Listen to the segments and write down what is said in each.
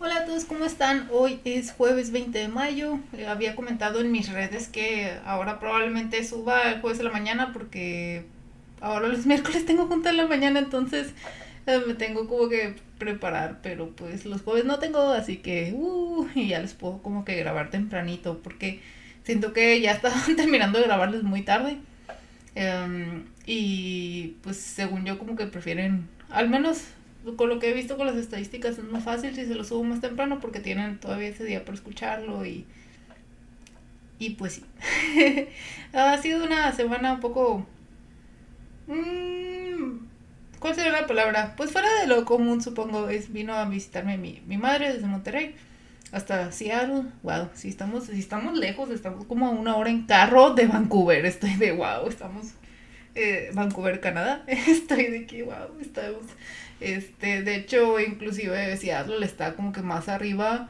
Hola a todos, ¿cómo están? Hoy es jueves 20 de mayo. Eh, había comentado en mis redes que ahora probablemente suba el jueves de la mañana porque ahora los miércoles tengo junta en la mañana, entonces eh, me tengo como que preparar, pero pues los jueves no tengo, así que uh, y ya les puedo como que grabar tempranito porque siento que ya estaban terminando de grabarles muy tarde. Em, y pues según yo como que prefieren al menos con lo que he visto con las estadísticas es más fácil si se lo subo más temprano porque tienen todavía ese día para escucharlo y y pues sí. Ha sido una semana un poco mmm, ¿cuál sería la palabra? pues fuera de lo común supongo es vino a visitarme mi, mi madre desde Monterrey hasta Seattle. Wow si estamos si estamos lejos estamos como a una hora en carro de Vancouver. Estoy de wow estamos eh, Vancouver Canadá. Estoy de que wow estamos este, de hecho, inclusive Seattle está como que más arriba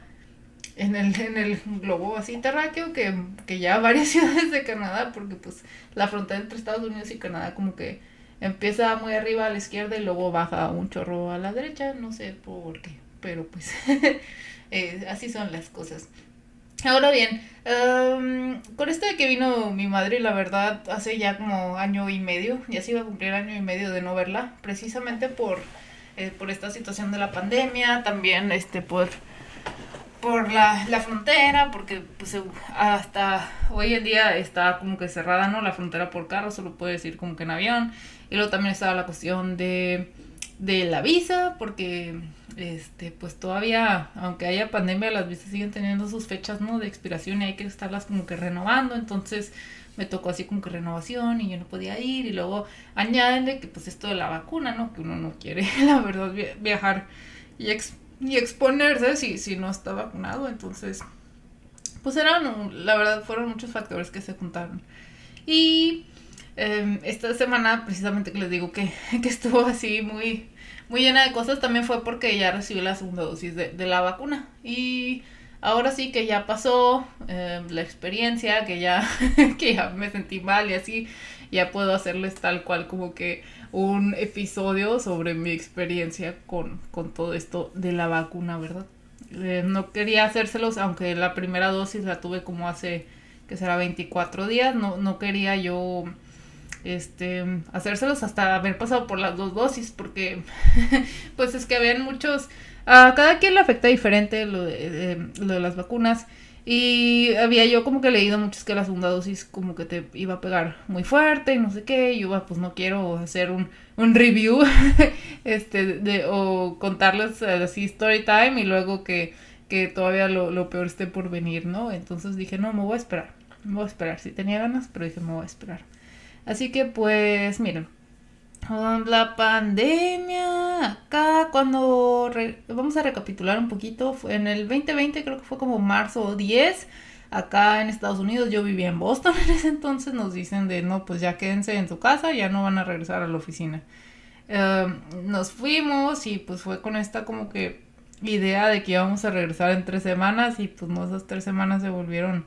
en el, en el globo así terráqueo que, que ya varias ciudades de Canadá, porque pues la frontera entre Estados Unidos y Canadá como que empieza muy arriba a la izquierda y luego baja un chorro a la derecha, no sé por qué, pero pues eh, así son las cosas. Ahora bien, um, con esto de que vino mi madre, la verdad, hace ya como año y medio, ya se iba a cumplir año y medio de no verla, precisamente por eh, por esta situación de la pandemia, también este por por la, la frontera, porque pues hasta hoy en día está como que cerrada, ¿no? La frontera por carro, solo puedes ir como que en avión. Y luego también estaba la cuestión de, de la visa, porque este pues todavía, aunque haya pandemia, las visas siguen teniendo sus fechas, ¿no? De expiración y hay que estarlas como que renovando, entonces me tocó así como que renovación y yo no podía ir y luego añádenle que pues esto de la vacuna, ¿no? Que uno no quiere, la verdad, viajar y, y exponerse si, si no está vacunado, entonces pues eran, la verdad, fueron muchos factores que se juntaron. Y em, esta semana, precisamente que les digo que, que, estuvo así muy, muy llena de cosas, también fue porque ya recibí la segunda dosis de, de la vacuna. Y ahora sí que ya pasó eh, la experiencia, que ya, que ya me sentí mal y así, ya puedo hacerles tal cual como que un episodio sobre mi experiencia con, con todo esto de la vacuna, ¿verdad? Eh, no quería hacérselos, aunque la primera dosis la tuve como hace, que será 24 días, no, no quería yo este hacérselos hasta haber pasado por las dos dosis porque pues es que habían muchos a cada quien le afecta diferente lo de, las vacunas. Y había yo como que leído muchos que la segunda dosis como que te iba a pegar muy fuerte y no sé qué. Y yo pues no quiero hacer un, un review este de, o contarles así story time y luego que, que todavía lo, lo, peor esté por venir, ¿no? Entonces dije, no, me voy a esperar. Me voy a esperar. Sí tenía ganas, pero dije, me voy a esperar. Así que pues miren, la pandemia, acá cuando vamos a recapitular un poquito, fue en el 2020 creo que fue como marzo 10, acá en Estados Unidos, yo vivía en Boston en ese entonces, nos dicen de no, pues ya quédense en su casa, ya no van a regresar a la oficina. Em, nos fuimos y pues fue con esta como que idea de que íbamos a regresar en tres semanas y pues no, esas tres semanas se volvieron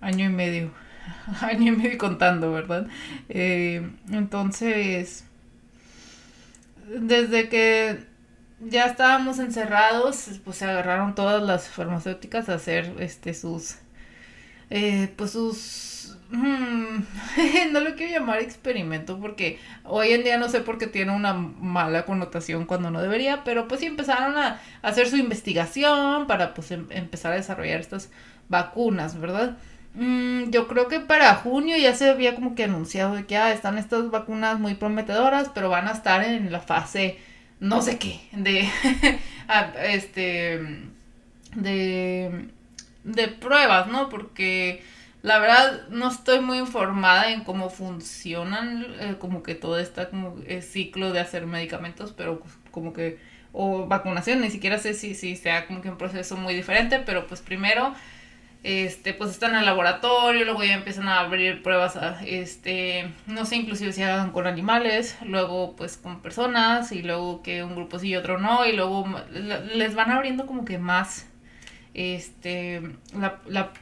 año y medio, año y medio contando, ¿verdad? Eh, entonces desde que ya estábamos encerrados, pues se agarraron todas las farmacéuticas a hacer este sus eh, pues sus mm, no lo quiero llamar experimento porque hoy en día no sé por qué tiene una mala connotación cuando no debería, pero pues sí empezaron a, hacer su investigación para pues em, empezar a desarrollar estas vacunas, ¿verdad? Mm, yo creo que para junio ya se había como que anunciado de que ah, están estas vacunas muy prometedoras, pero van a estar en la fase no sé qué, de ah, este de de pruebas, ¿no? Porque la verdad no estoy muy informada en cómo funcionan eh, como que todo este como eh, ciclo de hacer medicamentos, pero pues, como que o vacunación, ni siquiera sé si, si sea como que un proceso muy diferente, pero pues primero este, pues están en laboratorio, luego ya empiezan a abrir pruebas, este, no sé, inclusive si hagan con animales, luego pues con personas, y luego que un grupo sí y otro no, y luego les van abriendo como que más, este, la, la,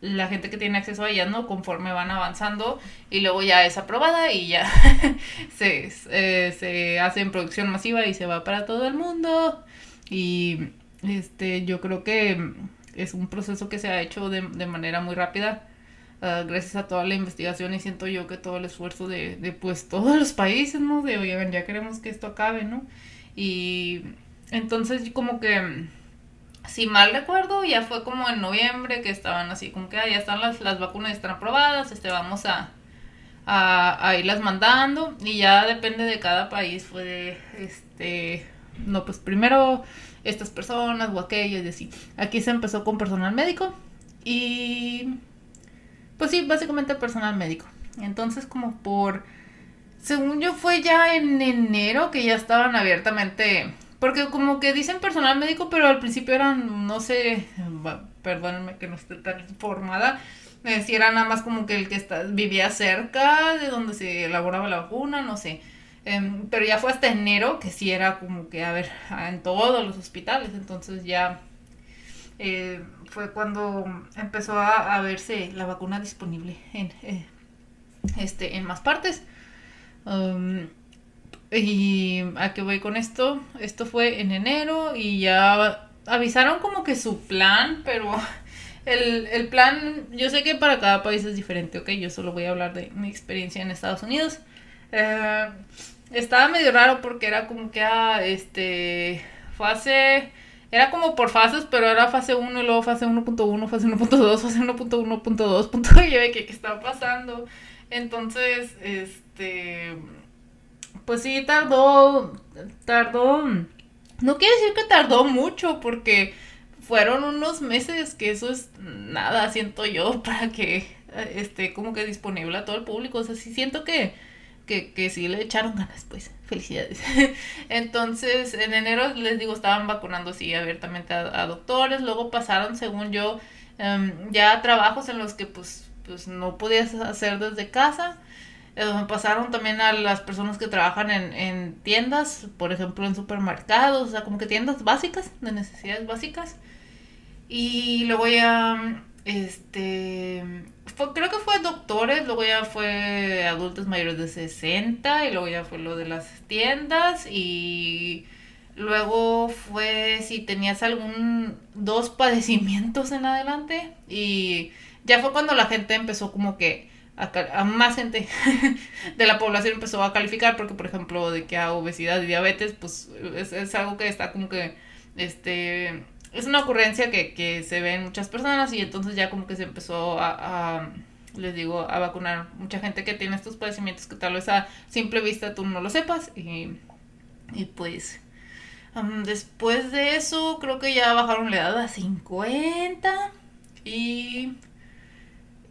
la gente que tiene acceso a ellas, ¿no? Conforme van avanzando, y luego ya es aprobada y ya se, eh, se hace en producción masiva y se va para todo el mundo, y este, yo creo que es un proceso que se ha hecho de, de manera muy rápida. Uh, gracias a toda la investigación y siento yo que todo el esfuerzo de, de pues todos los países, ¿no? De, oye, ya queremos que esto acabe, ¿no? Y entonces como que, si mal recuerdo, ya fue como en noviembre que estaban así, como que ah, ya están las, las vacunas, están aprobadas, este, vamos a, a, a, irlas mandando y ya depende de cada país, fue de, este, no, pues primero estas personas o aquellos y así. Aquí se empezó con personal médico y pues sí, básicamente personal médico. Entonces como por, según yo fue ya en enero que ya estaban abiertamente, porque como que dicen personal médico, pero al principio eran, no sé, perdónenme que no esté tan informada, eh, si era nada más como que el que está, vivía cerca de donde se elaboraba la vacuna, no sé. Eh, pero ya fue hasta enero que sí era como que, a ver, en todos los hospitales, entonces ya eh, fue cuando empezó a, verse la vacuna disponible en, eh, este, en más partes. Um, y a qué voy con esto, esto fue en enero y ya avisaron como que su plan, pero el, el plan, yo sé que para cada país es diferente, ok, yo solo voy a hablar de mi experiencia en Estados Unidos. Eh, estaba medio raro porque era como que, ah, este, fase, era como por fases, pero era fase 1 y luego fase 1.1, fase 1.2, fase 1.1.2, y yo de que, ¿qué está pasando? Entonces, este, pues sí, tardó, tardó, no quiere decir que tardó mucho porque fueron unos meses que eso es nada, siento yo, para que esté como que disponible a todo el público, o sea, sí siento que que, que sí le echaron ganas, pues, felicidades. Entonces, en enero, les digo, estaban vacunando, sí, abiertamente a, a doctores, luego pasaron, según yo, um, ya trabajos en los que, pues, pues, no podías hacer desde casa. Uh, pasaron también a las personas que trabajan en, en tiendas, por ejemplo, en supermercados, o sea, como que tiendas básicas, de necesidades básicas. Y luego ya, este creo que fue doctores, luego ya fue adultos mayores de 60 y luego ya fue lo de las tiendas y luego fue si tenías algún dos padecimientos en adelante y ya fue cuando la gente empezó como que a, a más gente de la población empezó a calificar porque por ejemplo de que a obesidad y diabetes pues es, es algo que está como que este es una ocurrencia que, que, se ve en muchas personas y entonces ya como que se empezó a, les digo, a vacunar mucha gente que tiene estos padecimientos que tal vez a simple vista tú no lo sepas y, y pues después de eso creo que ya bajaron la edad a 50 y,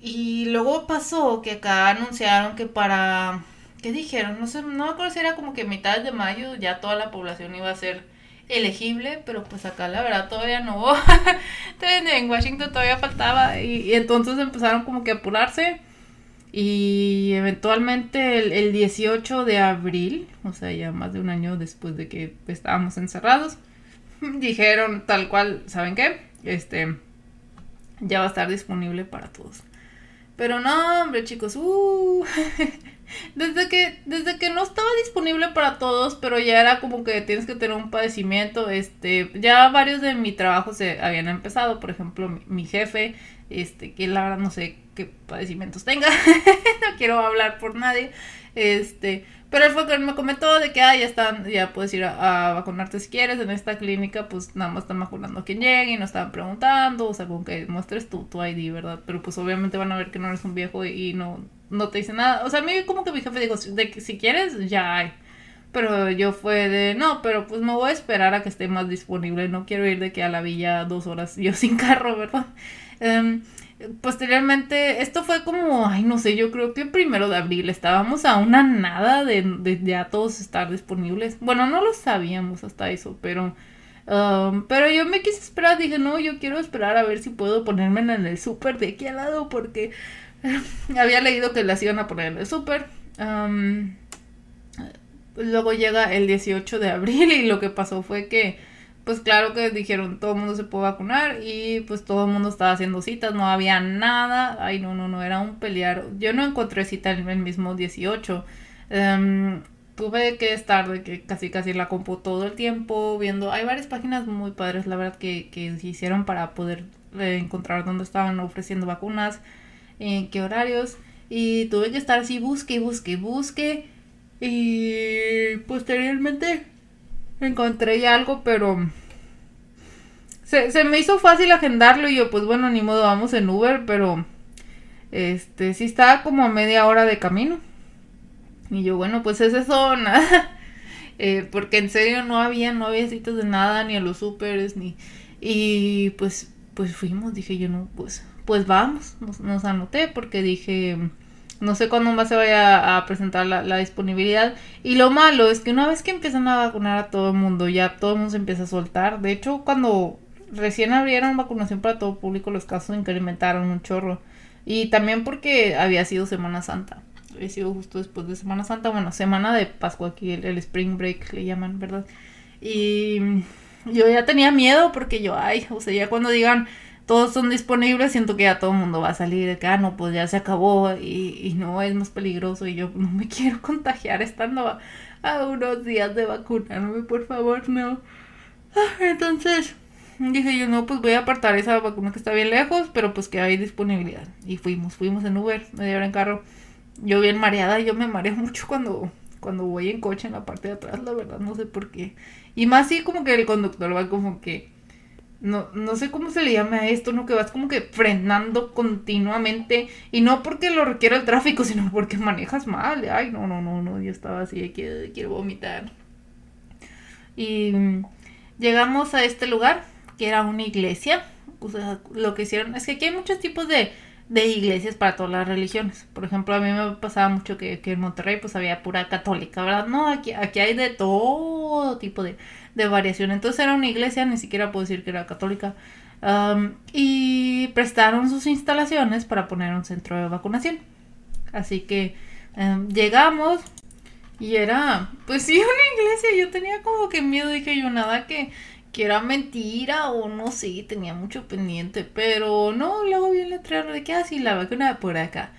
y luego pasó que acá anunciaron que para, ¿qué dijeron? No sé, no me acuerdo si era como que mitad de mayo ya toda la población iba a ser elegible, pero pues acá la verdad todavía no. en Washington todavía faltaba y, entonces empezaron como que a apurarse y eventualmente el, el, 18 de abril, o sea, ya más de un año después de que estábamos encerrados, dijeron tal cual, ¿saben qué? Este, ya va a estar disponible para todos. Pero no, hombre, chicos, uh, desde que, desde que no estaba disponible para todos, pero ya era como que tienes que tener un padecimiento, este, ya varios de mi trabajo se habían empezado, por ejemplo, mi, jefe, este, que la verdad no sé qué padecimientos tenga, no quiero hablar por nadie, este, pero él fue que me comentó de que ah, ya están, ya puedes ir a, vacunarte si quieres. En esta clínica, pues nada más están vacunando a quien llegue y no estaban preguntando, o sea, con que muestres tu, tu ID, ¿verdad? Pero pues obviamente van a ver que no eres un viejo y, y no, no te dicen nada. O sea, a mí como que mi jefe dijo, de que si quieres, ya hay. Pero yo fue de, no, pero pues me voy a esperar a que esté más disponible. No quiero ir de que a la villa dos horas yo sin carro, ¿verdad? Um, posteriormente, esto fue como, ay, no sé, yo creo que primero de abril estábamos a una nada de, de ya todos estar disponibles. Bueno, no lo sabíamos hasta eso, pero, um, pero yo me quise esperar, dije, no, yo quiero esperar a ver si puedo ponerme en el súper de aquí al lado, porque había leído que las iban a poner en el súper. Luego llega el 18 de abril y lo que pasó fue que pues claro que dijeron todo el mundo se puede vacunar y pues todo el mundo estaba haciendo citas, no había nada, ay no, no, no, era un pelear, yo no encontré cita en el mismo 18, um, tuve que estar de que casi casi la compu todo el tiempo viendo. Hay varias páginas muy padres, la verdad, que, que se hicieron para poder eh, encontrar dónde estaban ofreciendo vacunas, en qué horarios. Y tuve que estar así, busque, busque, busque. Y posteriormente encontré ya algo, pero se, se me hizo fácil agendarlo y yo, pues bueno, ni modo, vamos en Uber, pero este sí estaba como a media hora de camino. Y yo, bueno, pues es eso, nada. Eh, porque en serio no había, no había sitios de nada, ni a los supers, ni... Y pues, pues fuimos, dije yo, no, pues, pues vamos, nos, anoté porque dije, no sé cuándo más se vaya a presentar la, disponibilidad. Y lo malo es que una vez que empiezan a vacunar a todo el mundo, ya todo el mundo se empieza a soltar. De hecho, cuando recién abrieron vacunación para todo público, los casos incrementaron un chorro. Y también porque había sido Semana Santa he sido justo después de Semana Santa, bueno, semana de Pascua aquí, el, Spring Break le llaman, ¿verdad? Y yo ya tenía miedo porque yo, ay, o sea, ya cuando digan todos son disponibles, siento que ya todo el mundo va a salir de que, ah, no, pues ya se acabó y, no es más peligroso y yo no me quiero contagiar estando a, unos días de vacunarme, por favor, no. Ah, entonces, dije yo, no, pues voy a apartar esa vacuna que está bien lejos, pero pues que hay disponibilidad. Y fuimos, fuimos en Uber, media hora en carro yo bien mareada, yo me mareo mucho cuando, cuando voy en coche en la parte de atrás, la verdad, no sé por qué. Y más así como que el conductor va como que, no, no sé cómo se le llama a esto, ¿no? Que vas como que frenando continuamente. Y no porque lo requiera el tráfico, sino porque manejas mal. Ay, no, no, no, no, yo estaba así de que quiero vomitar. Y llegamos a este lugar, que era una iglesia. O sea, lo que hicieron es que aquí hay muchos tipos de de iglesias para todas las religiones. Por ejemplo, a mí me pasaba mucho que, en Monterrey pues había pura católica, ¿verdad? No, aquí, aquí hay de todo tipo de, de variación. Entonces era una iglesia, ni siquiera puedo decir que era católica. y prestaron sus instalaciones para poner un centro de vacunación. Así que em, llegamos y era, pues sí, una iglesia. Yo tenía como que miedo, dije yo, nada que que era mentira o no sé, tenía mucho pendiente, pero no, luego vi el letrero de que así ah, la vacuna por acá.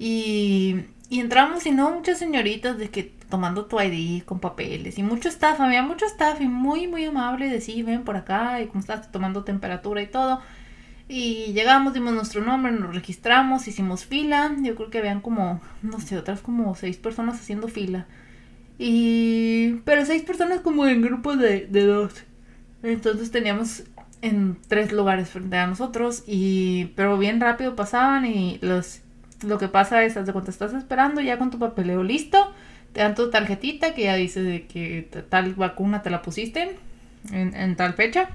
Y, y entramos y no, muchas señoritas de que tomando tu ID con papeles y mucho staff, había mucho staff y muy, muy amable de sí, ven por acá y cómo estás tomando temperatura y todo. Y llegamos, dimos nuestro nombre, nos registramos, hicimos fila. Yo creo que habían como, no sé, otras como seis personas haciendo fila. Y... Pero seis personas como en grupos de, dos. Entonces teníamos en tres lugares frente a nosotros y pero bien rápido pasaban y los lo que pasa es de cuando estás esperando ya con tu papeleo listo te dan tu tarjetita que ya dice de que tal vacuna te la pusiste en, tal fecha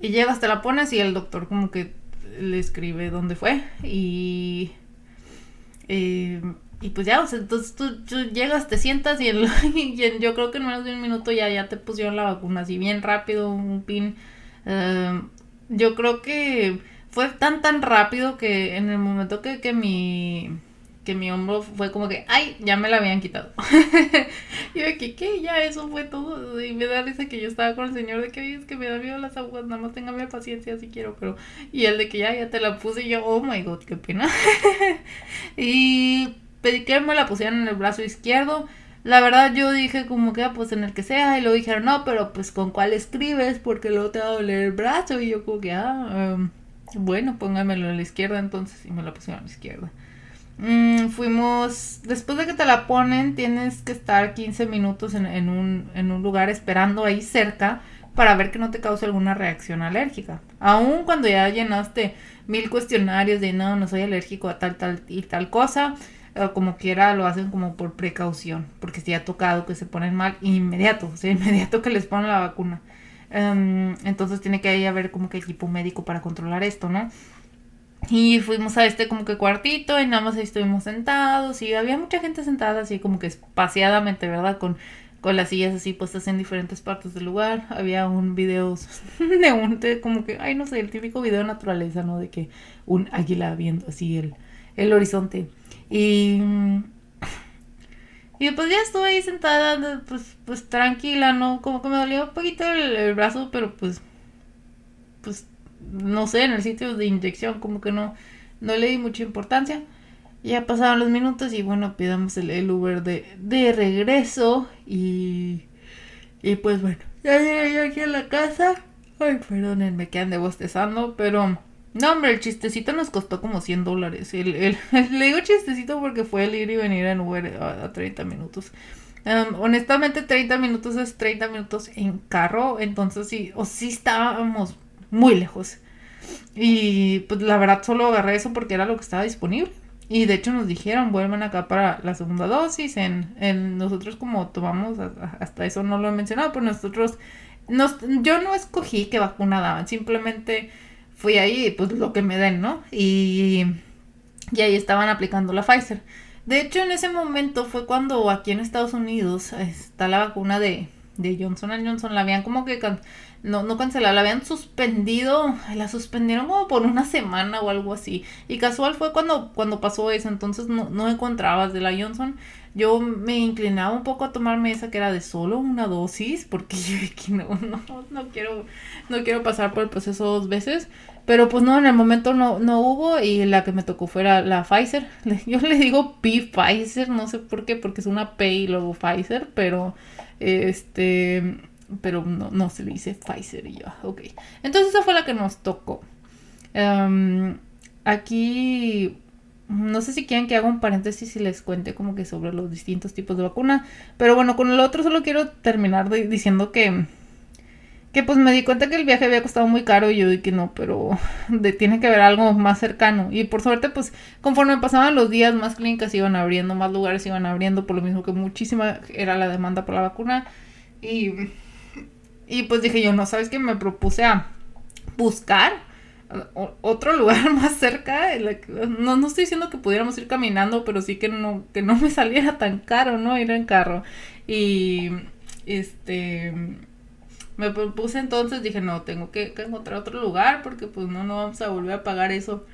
y llegas te la pones y el doctor como que le escribe dónde fue y eh, y pues ya, o sea, entonces tú, llegas, te sientas y, yo creo que en menos de un minuto ya, ya te pusieron la vacuna, así bien rápido, un pin. Em, yo creo que fue tan tan rápido que en el momento que, que mi que mi hombro fue como que, ay, ya me la habían quitado. y de que, ¿qué? Ya, eso fue todo. Y me da risa que yo estaba con el señor de que, es que me da miedo las aguas, nada más téngame paciencia si quiero, pero... Y el de que ya, ya te la puse y yo, oh my god, qué pena. y pedí que me la pusieran en el brazo izquierdo. La verdad yo dije como que ah, pues en el que sea y luego dijeron no, pero pues con cuál escribes porque luego te va a doler el brazo y yo como que ah, em, bueno, póngamelo en la izquierda entonces y me la pusieron a la izquierda. Mm, fuimos, después de que te la ponen tienes que estar 15 minutos en, un, en un lugar esperando ahí cerca para ver que no te cause alguna reacción alérgica. Aún cuando ya llenaste mil cuestionarios de no, no soy alérgico a tal, tal y tal cosa, como quiera lo hacen como por precaución, porque si ha tocado que se ponen mal inmediato, o sea, inmediato que les ponen la vacuna. Em, entonces tiene que ahí haber como que equipo médico para controlar esto, ¿no? Y fuimos a este como que cuartito y nada más ahí estuvimos sentados y había mucha gente sentada así como que espaciadamente, ¿verdad? Con, con las sillas así puestas en diferentes partes del lugar. Había un video de un, de como que, ay no sé, el típico video de naturaleza, ¿no? De que un águila viendo así el, el horizonte. Y, y pues ya estuve ahí sentada, pues, pues tranquila, ¿no? Como que me dolía un poquito el, brazo, pero pues, no sé, en el sitio de inyección, como que no, no le di mucha importancia. Ya pasaron los minutos y bueno, pidamos el, Uber de, de regreso y, y pues bueno, ya llegué yo aquí a la casa. Ay, perdónenme que ande bostezando, pero no, hombre, el chistecito nos costó como 100 dólares. El, el, le digo chistecito porque fue el ir y venir en Uber a, 30 minutos. honestamente, 30 minutos es 30 minutos en carro, entonces sí, o sí estábamos muy lejos. Y pues la verdad solo agarré eso porque era lo que estaba disponible. Y de hecho nos dijeron, vuelvan acá para la segunda dosis. En, en nosotros como tomamos, hasta eso no lo he mencionado, pero nosotros, nos, yo no escogí qué vacuna daban, simplemente fui ahí, pues lo que me den, ¿no? Y, y ahí estaban aplicando la Pfizer. De hecho, en ese momento fue cuando aquí en Estados Unidos está la vacuna de, de Johnson Johnson. La habían como que no, no cancelado, la habían suspendido, la suspendieron como por una semana o algo así. Y casual fue cuando, cuando pasó eso, entonces no, no encontrabas de la Johnson yo me inclinaba un poco a tomarme esa que era de solo una dosis, porque yo que no, no, no quiero, no quiero pasar por el proceso dos veces. Pero pues no, en el momento no, no hubo y la que me tocó fuera la Pfizer. Yo le digo P Pfizer, no sé por qué, porque es una P y luego Pfizer, pero este, pero no, no se le dice Pfizer y yo, ok. Entonces esa fue la que nos tocó. Em, aquí no sé si quieren que haga un paréntesis y les cuente como que sobre los distintos tipos de vacuna. Pero bueno, con el otro solo quiero terminar diciendo que. Que pues me di cuenta que el viaje había costado muy caro y yo dije que no, pero tiene que haber algo más cercano. Y por suerte, pues conforme pasaban los días, más clínicas iban abriendo, más lugares iban abriendo, por lo mismo que muchísima era la demanda por la vacuna. Y, y pues dije yo, no, ¿sabes qué? Me propuse a buscar otro lugar más cerca. No, no estoy diciendo que pudiéramos ir caminando, pero sí que no, que no me saliera tan caro, ¿no? Ir en carro. Y este me puse entonces, dije, no, tengo que, encontrar otro lugar porque pues no, no vamos a volver a pagar eso.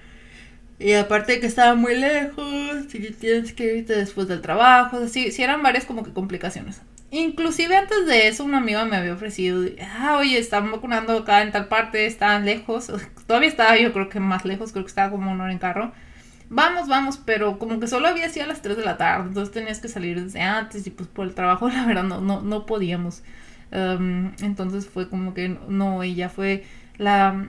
Y aparte de que estaba muy lejos, si tienes que irte después del trabajo, así, sí eran varias como que complicaciones. Inclusive antes de eso, una amiga me había ofrecido, ah, oye, están vacunando acá en tal parte, están lejos. Todavía estaba yo creo que más lejos, creo que estaba como una hora en carro. Vamos, vamos, pero como que solo había sido a las 3 de la tarde, entonces tenías que salir desde antes y pues por el trabajo, la verdad, no, no, no podíamos. entonces fue como que no, ella fue la...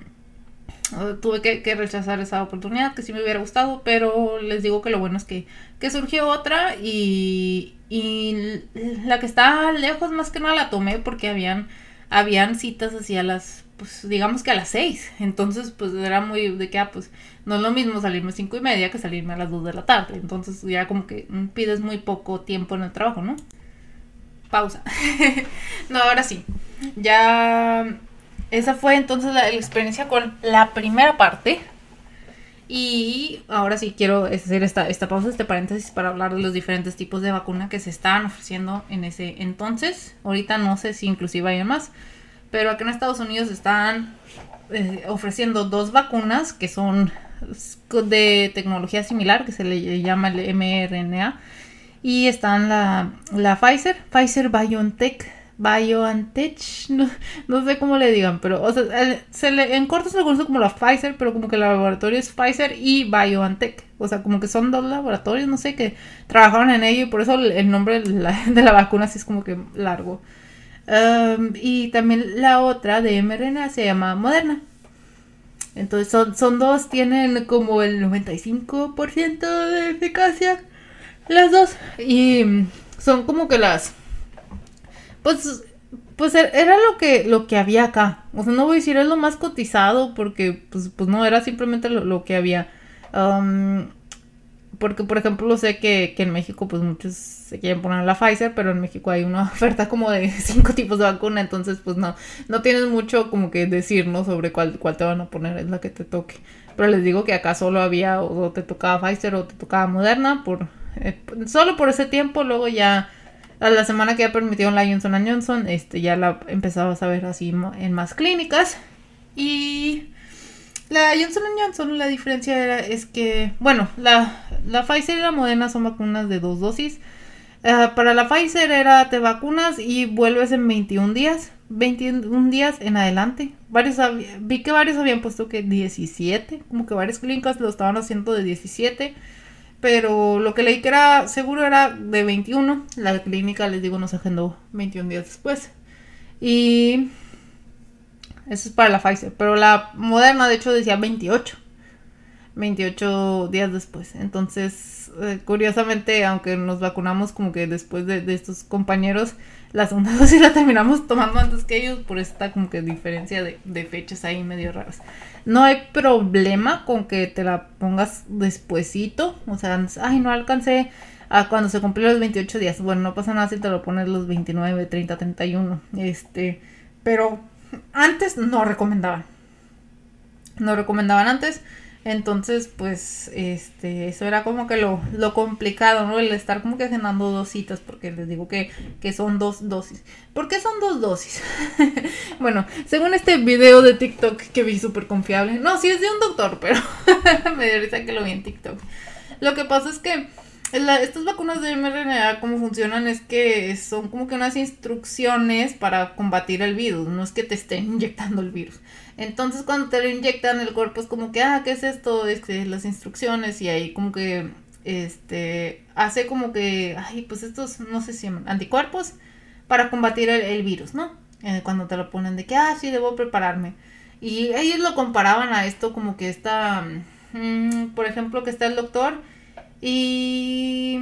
tuve que, que, rechazar esa oportunidad que sí me hubiera gustado, pero les digo que lo bueno es que, que surgió otra y, y la que estaba lejos más que nada la tomé porque habían, habían citas hacia las, pues digamos que a las seis. Entonces, pues era muy de que, ah, pues no es lo mismo salirme a cinco y media que salirme a las dos de la tarde. Entonces ya como que pides muy poco tiempo en el trabajo, ¿no? Pausa. no, ahora sí. Ya... Esa fue entonces la experiencia con la primera parte y ahora sí quiero hacer esta, esta pausa, este paréntesis para hablar de los diferentes tipos de vacuna que se estaban ofreciendo en ese entonces. Ahorita no sé si inclusive hay más, pero aquí en Estados Unidos están eh, ofreciendo dos vacunas que son de tecnología similar, que se le llama el mRNA. Y están la, la Pfizer, Pfizer BioNTech BioNTech, no, no, sé cómo le digan, pero o sea, se en corto se le conoce como la Pfizer, pero como que el laboratorio es Pfizer y BioNTech. O sea, como que son dos laboratorios, no sé, que trabajaron en ello y por eso el, nombre de la, vacuna así es como que largo. Um, y también la otra de mRNA se llama Moderna. Entonces son, son dos, tienen como el 95% de eficacia. Las dos. Y son como que las pues, pues e, era lo que, lo que había acá. O sea, no voy a decir es lo más cotizado porque, pues, pues no, era simplemente lo, que había. porque, por ejemplo, sé que, que, en México, pues muchos se quieren poner la Pfizer, pero en México hay una oferta como de cinco tipos de vacuna, entonces, pues no, no tienes mucho como que decir, ¿no? Sobre cuál, cuál te van a poner, es la que te toque. Pero les digo que acá solo había, o te tocaba Pfizer o te tocaba Moderna, por, eh, solo por ese tiempo, luego ya a la semana que ya permitieron la Johnson Johnson, este, ya la empezaba a ver así en más clínicas. Y la Johnson Johnson, la diferencia era, es que, bueno, la, la Pfizer y la Moderna son vacunas de dos dosis. Ah, para la Pfizer era te vacunas y vuelves en 21 días. 21 días en adelante. Varios vi que varios habían puesto que 17, como que varias clínicas lo estaban haciendo de 17. Pero lo que leí que era seguro era de 21. La clínica, les digo, nos agendó 21 días después. Y eso es para la Pfizer. Pero la Moderna, de hecho, decía 28. 28 días después. Entonces, eh, curiosamente, aunque nos vacunamos como que después de, estos compañeros, la segunda dosis la terminamos tomando antes que ellos por esta como que diferencia de, fechas ahí medio raras. No hay problema con que te la pongas despuesito. O sea, ay, no alcancé a cuando se cumplieron los 28 días. Bueno, no pasa nada si te lo pones los 29, 30, 31. Este, pero antes no recomendaban. No recomendaban antes. Entonces, pues, este, eso era como que lo, lo complicado, ¿no? El estar como que agendando dos citas, porque les digo que, que son dos dosis. ¿Por qué son dos dosis? bueno, según este video de TikTok que vi súper confiable. No, sí es de un doctor, pero me dio risa que lo vi en TikTok. Lo que pasa es que estas vacunas de mRNA, cómo funcionan es que son como que unas instrucciones para combatir el virus, no es que te estén inyectando el virus. Entonces cuando te lo inyectan el cuerpo es como que, ah, ¿qué es esto? Es que las instrucciones y ahí como que, este, hace como que, ay, pues estos, no sé si anticuerpos para combatir el, virus, ¿no? Eh, cuando te lo ponen de que, ah, sí, debo prepararme. Y ellos lo comparaban a esto como que está, mm, por ejemplo, que está el doctor y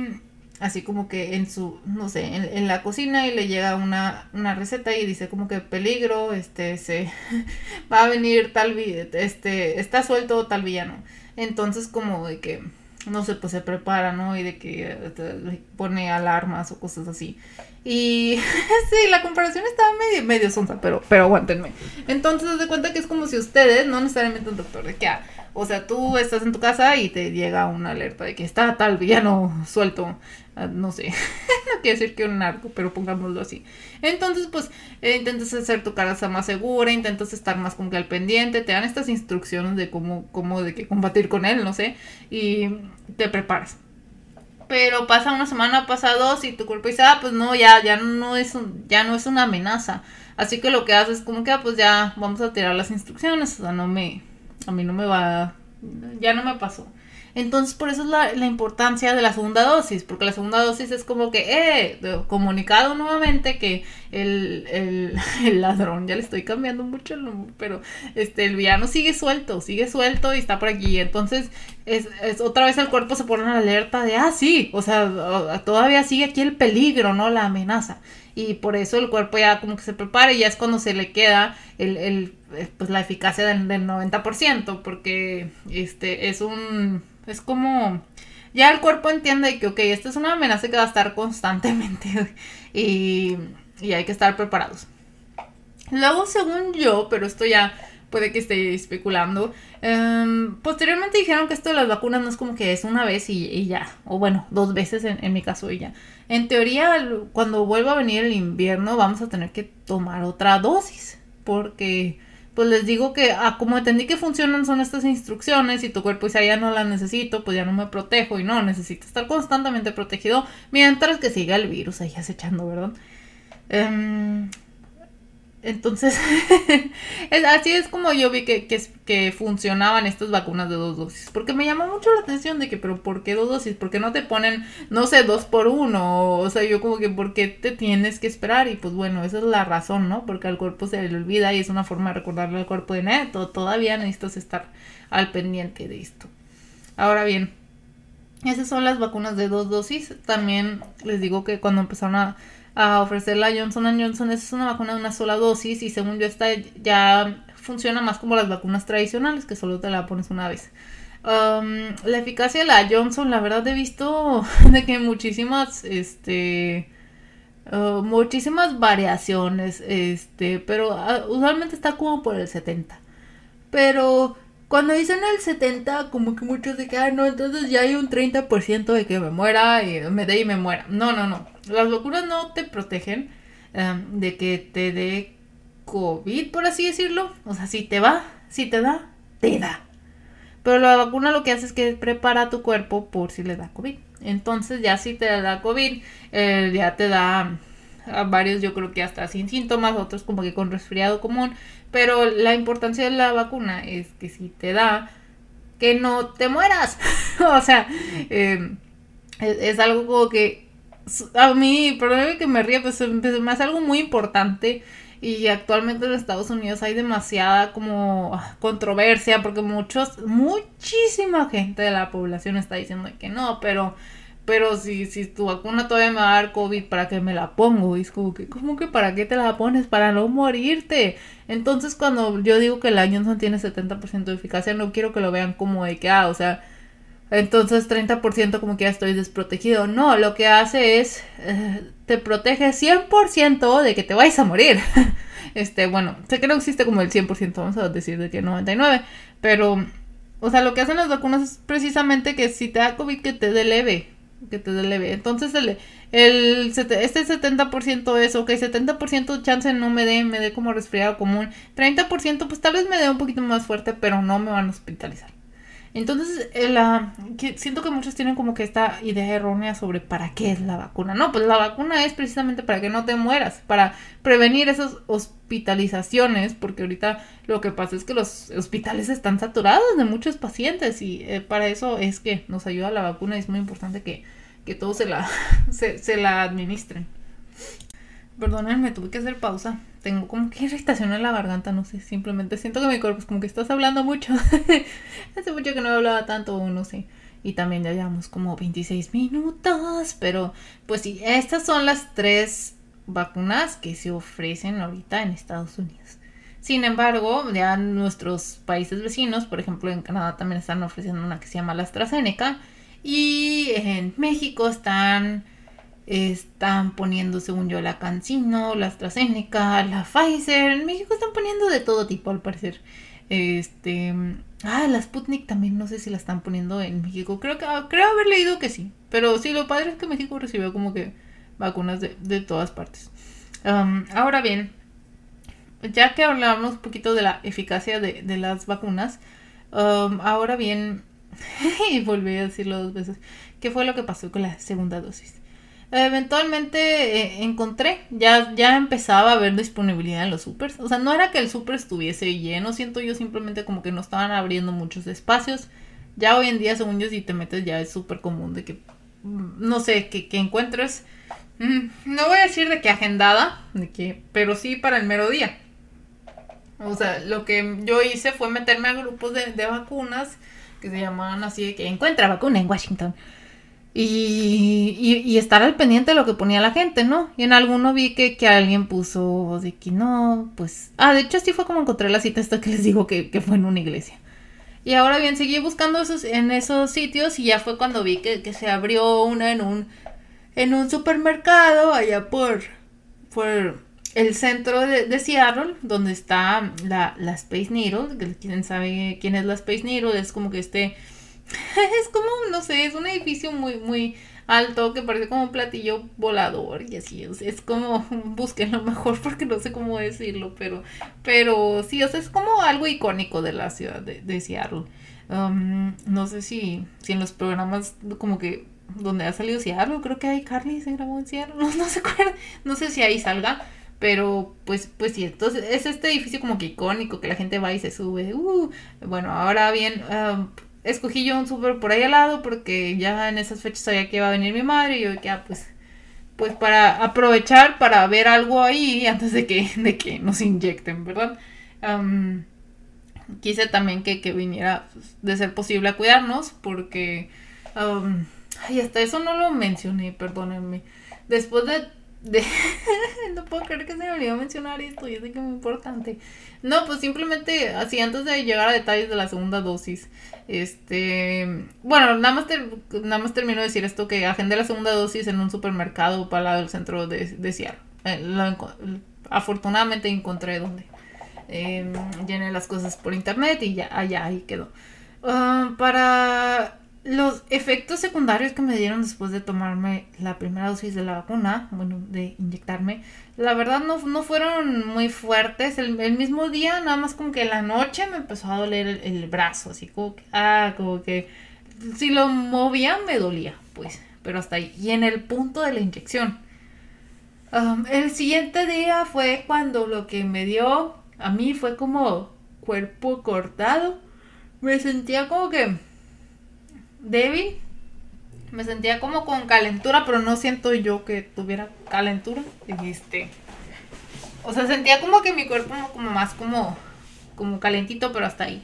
así como que en su, no sé, en, la cocina y le llega una, una, receta y dice como que peligro, este, se va a venir tal, este, está suelto tal villano. Entonces como de que, no sé, pues se prepara, ¿no? Y de que eh, pone alarmas o cosas así. Y sí, la comparación estaba medio, medio sonsa, pero, pero aguántenme. Entonces, de cuenta que es como si ustedes, no necesariamente un doctor, de que, ah, o sea, tú estás en tu casa y te llega una alerta de que está tal villano suelto. Ah, no sé, no quiere decir que un narco, pero pongámoslo así. Entonces, pues, eh, intentas hacer tu casa más segura, intentas estar más como que al pendiente, te dan estas instrucciones de cómo, cómo de qué combatir con él, no sé, y te preparas. Pero pasa una semana, pasa dos y tu cuerpo dice, ah, pues no, ya, ya no es ya no es una amenaza. Así que lo que haces es como que, ah, pues ya vamos a tirar las instrucciones, o sea, no me, a mí no me va, ya no me pasó. Entonces, por eso es la, la, importancia de la segunda dosis, porque la segunda dosis es como que, eh, comunicado nuevamente que el, el, ladrón, ya le estoy cambiando mucho el nombre, pero este, el villano sigue suelto, sigue suelto y está por aquí. Entonces, es, es otra vez el cuerpo se pone en alerta de, ah, sí, o sea, todavía sigue aquí el peligro, ¿no? La amenaza y por eso el cuerpo ya como que se prepara y ya es cuando se le queda el, el pues la eficacia del, del 90% porque este es un es como ya el cuerpo entiende que ok, esta es una amenaza que va a estar constantemente y, y hay que estar preparados. Luego, según yo, pero esto ya puede que esté especulando. Em, posteriormente dijeron que esto de las vacunas no es como que es una vez y, ya, o bueno, dos veces en, en, mi caso y ya. En teoría, cuando vuelva a venir el invierno, vamos a tener que tomar otra dosis, porque pues les digo que ah, como entendí que funcionan son estas instrucciones y tu cuerpo dice, ah, ya no las necesito, pues ya no me protejo y no, necesito estar constantemente protegido mientras que siga el virus ahí acechando, ¿verdad? Um, entonces, así es como yo vi que, que, funcionaban estas vacunas de dos dosis. Porque me llamó mucho la atención de que, pero ¿por qué dos dosis? ¿Por qué no te ponen, no sé, dos por uno? O sea, yo como que, ¿por qué te tienes que esperar? Y pues bueno, esa es la razón, ¿no? Porque al cuerpo se le olvida y es una forma de recordarle al cuerpo de neto. Todavía necesitas estar al pendiente de esto. Ahora bien, esas son las vacunas de dos dosis. También les digo que cuando empezaron a a ofrecer la Johnson Johnson. Es una vacuna de una sola dosis y según yo esta ya funciona más como las vacunas tradicionales que solo te la pones una vez. Um, la eficacia de la Johnson, la verdad he visto de que muchísimas, este, uh, muchísimas variaciones, este, pero uh, usualmente está como por el 70. Pero cuando dicen el 70, como que muchos dicen, ah, no, entonces ya hay un 30% de que me muera y me dé y me muera. No, no, no. Las locuras no te protegen em, de que te dé COVID, por así decirlo. O sea, si te va, si te da, te da. Pero la vacuna lo que hace es que prepara tu cuerpo por si le da COVID. Entonces ya si te da COVID, eh, ya te da a varios yo creo que hasta sin síntomas, otros como que con resfriado común, pero la importancia de la vacuna es que si te da, que no te mueras. o sea, eh, es, algo como que a mí, perdóname que me ría, pues me hace algo muy importante. Y actualmente en Estados Unidos hay demasiada como ah, controversia porque muchos, muchísima gente de la población está diciendo que no, pero pero si, si tu vacuna todavía me va a dar COVID, ¿para qué me la pongo? Y es como que, ¿cómo que para qué te la pones? Para no morirte. Entonces, cuando yo digo que la Johnson tiene 70% de eficacia, no quiero que lo vean como de que, ah, o sea, entonces 30% como que ya estoy desprotegido. No, lo que hace es, eh, te protege 100% de que te vayas a morir. este, bueno, sé que no existe como el 100%, vamos a decir de que 99%, pero, o sea, lo que hacen las vacunas es precisamente que si te da COVID que te dé leve que te dé leve. Entonces el, el este 70% es, ok, 70% chance no me dé, me dé como resfriado común. 30% pues tal vez me dé un poquito más fuerte, pero no me van a hospitalizar. Entonces, eh, la, siento que muchos tienen como que esta idea errónea sobre para qué es la vacuna. No, pues la vacuna es precisamente para que no te mueras, para prevenir esas hospitalizaciones, porque ahorita lo que pasa es que los hospitales están saturados de muchos pacientes y eh, para eso es que nos ayuda la vacuna y es muy importante que, que todos se la, se, se la administren. Perdónenme, tuve que hacer pausa. Tengo como que irritación en la garganta, no sé. Simplemente siento que mi cuerpo es como que estás hablando mucho. Hace mucho que no hablaba tanto, no sé. Y también ya llevamos como 26 minutos. Pero, pues sí, estas son las tres vacunas que se ofrecen ahorita en Estados Unidos. Sin embargo, ya nuestros países vecinos, por ejemplo en Canadá también están ofreciendo una que se llama la AstraZeneca. Y en México están están poniendo, según yo, la Cancino, la AstraZeneca, la Pfizer. En México están poniendo de todo tipo, al parecer. Este. Ah, la Sputnik también, no sé si la están poniendo en México. Creo que ah, creo haber leído que sí. Pero sí, lo padre es que México recibió como que vacunas de, de todas partes. ahora bien, ya que hablamos un poquito de la eficacia de, de las vacunas, ahora bien, y volví a decirlo dos veces, ¿qué fue lo que pasó con la segunda dosis? Eventualmente eh, encontré, ya, ya empezaba a haber disponibilidad en los supers. O sea, no era que el super estuviese lleno, siento yo simplemente como que no estaban abriendo muchos espacios. Ya hoy en día, según yo, si te metes ya es súper común de que, mm, no sé, que, encuentres, mm, no voy a decir de que agendada, de que, pero sí para el mero día. O sea, lo que yo hice fue meterme a grupos de, de vacunas que se llamaban así de que encuentra vacuna en Washington. Y, y, estar al pendiente de lo que ponía la gente, ¿no? Y en alguno vi que, que alguien puso de que no, pues... Ah, de hecho sí fue como encontré la cita esta que les digo que, que fue en una iglesia. Y ahora bien, seguí buscando esos, en esos sitios y ya fue cuando vi que, que se abrió una en un, en un supermercado allá por, por el centro de, Seattle, donde está la, la Space Needle. ¿Quién sabe quién es la Space Needle? Es como que este es como, no sé, es un edificio muy, muy alto que parece como un platillo volador y así, es, como, búsquenlo mejor porque no sé cómo decirlo, pero, pero sí, o sea, es como algo icónico de la ciudad de, Seattle. Um, no sé si, si en los programas como que donde ha salido Seattle, creo que hay Carly se grabó en Seattle, no, sé cuál, no sé si ahí salga, pero pues pues sí, entonces es este edificio como que icónico que la gente va y se sube. Uh, bueno, ahora bien, um, escogí yo un súper por ahí al lado porque ya en esas fechas sabía que iba a venir mi madre y yo ya ah, pues pues para aprovechar para ver algo ahí antes de que de que nos inyecten, ¿verdad? quise también que, que, viniera pues, de ser posible a cuidarnos porque ay, hasta eso no lo mencioné, perdónenme. Después de no puedo creer que se me olvidó mencionar esto, yo sé que es muy importante. No, pues simplemente así antes de llegar a detalles de la segunda dosis. Este, bueno, nada más, nada más termino de decir esto que agendé la segunda dosis en un supermercado para el lado del centro de, de Seattle. Eh, afortunadamente encontré donde. Eh, llené las cosas por internet y ya allá ahí quedó. Ah, para los efectos secundarios que me dieron después de tomarme la primera dosis de la vacuna, bueno, de inyectarme, la verdad no, no fueron muy fuertes. El, mismo día, nada más como que la noche me empezó a doler el, brazo, así como que, ah, como que si lo movía me dolía, pues, pero hasta ahí. Y en el punto de la inyección. Um, el siguiente día fue cuando lo que me dio a mí fue como cuerpo cortado me sentía como que débil. Me sentía como con calentura, pero no siento yo que tuviera calentura. Este, o sea, sentía como que mi cuerpo como más como como calentito, pero hasta ahí.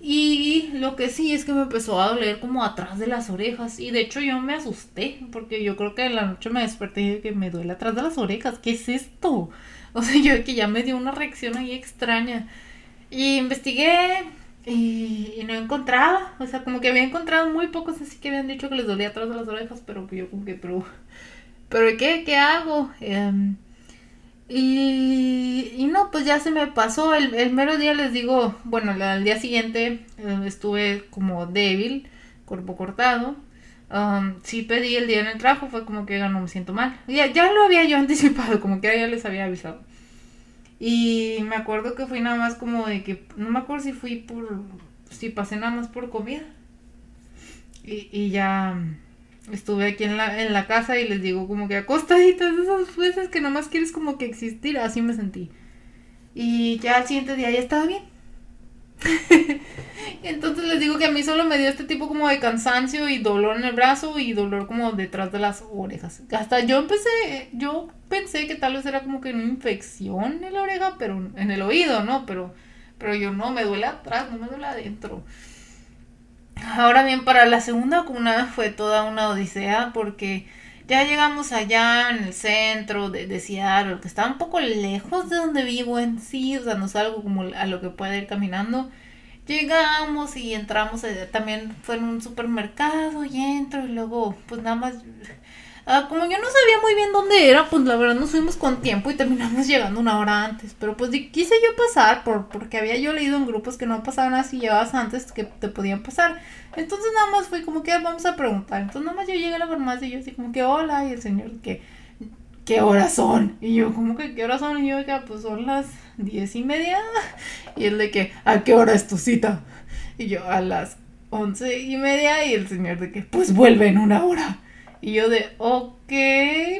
Y lo que sí es que me empezó a doler como atrás de las orejas. Y de hecho yo me asusté, porque yo creo que en la noche me desperté y que me duele atrás de las orejas. ¿Qué es esto? O sea, yo que ya me dio una reacción ahí extraña. Y investigué y, no encontraba. O sea, como que había encontrado muy pocos así que habían dicho que les dolía atrás de las orejas, pero yo como que, pero... ¿Pero qué? ¿Qué hago? Em, y, y, no, pues ya se me pasó. El, el mero día les digo, bueno, al día siguiente eh, estuve como débil, cuerpo cortado. Um, sí pedí el día en el trabajo, fue como que no me siento mal. Ya, ya lo había yo anticipado, como que ya les había avisado. Y me acuerdo que fui nada más como de que, no me acuerdo si fui por, si pasé nada más por comida. Y, y ya estuve aquí en la, en la casa y les digo como que acostaditas esas veces que nomás quieres como que existir, así me sentí. Y ya al siguiente día ya estaba bien. Entonces les digo que a mí solo me dio este tipo como de cansancio y dolor en el brazo y dolor como detrás de las orejas. Hasta yo empecé, yo pensé que tal vez era como que una infección en la oreja, pero en el oído, ¿no? Pero, pero yo no, me duele atrás, no me duele adentro. Ahora bien, para la segunda vacuna fue toda una odisea porque ya llegamos allá en el centro de, de que está un poco lejos de donde vivo en sí, o sea, no salgo como a lo que pueda ir caminando. Llegamos y entramos, eh, también fue en un supermercado y entro y luego pues nada más Ah, como yo no sabía muy bien dónde era, pues la verdad nos fuimos con tiempo y terminamos llegando una hora antes. Pero pues quise yo pasar por, porque había yo leído en grupos que no pasaban así, llevabas antes que te podían pasar. Entonces nada más fui como que ah, vamos a preguntar. Entonces nada más yo llegué a la farmacia y yo así como que hola y el señor que ¿qué horas son? Y yo como que ¿qué horas son? Y yo que pues son las diez y media. Y él de que ¿a qué hora es tu cita? Y yo a las once y media y el señor de que pues vuelve en una hora. Y yo de, ok,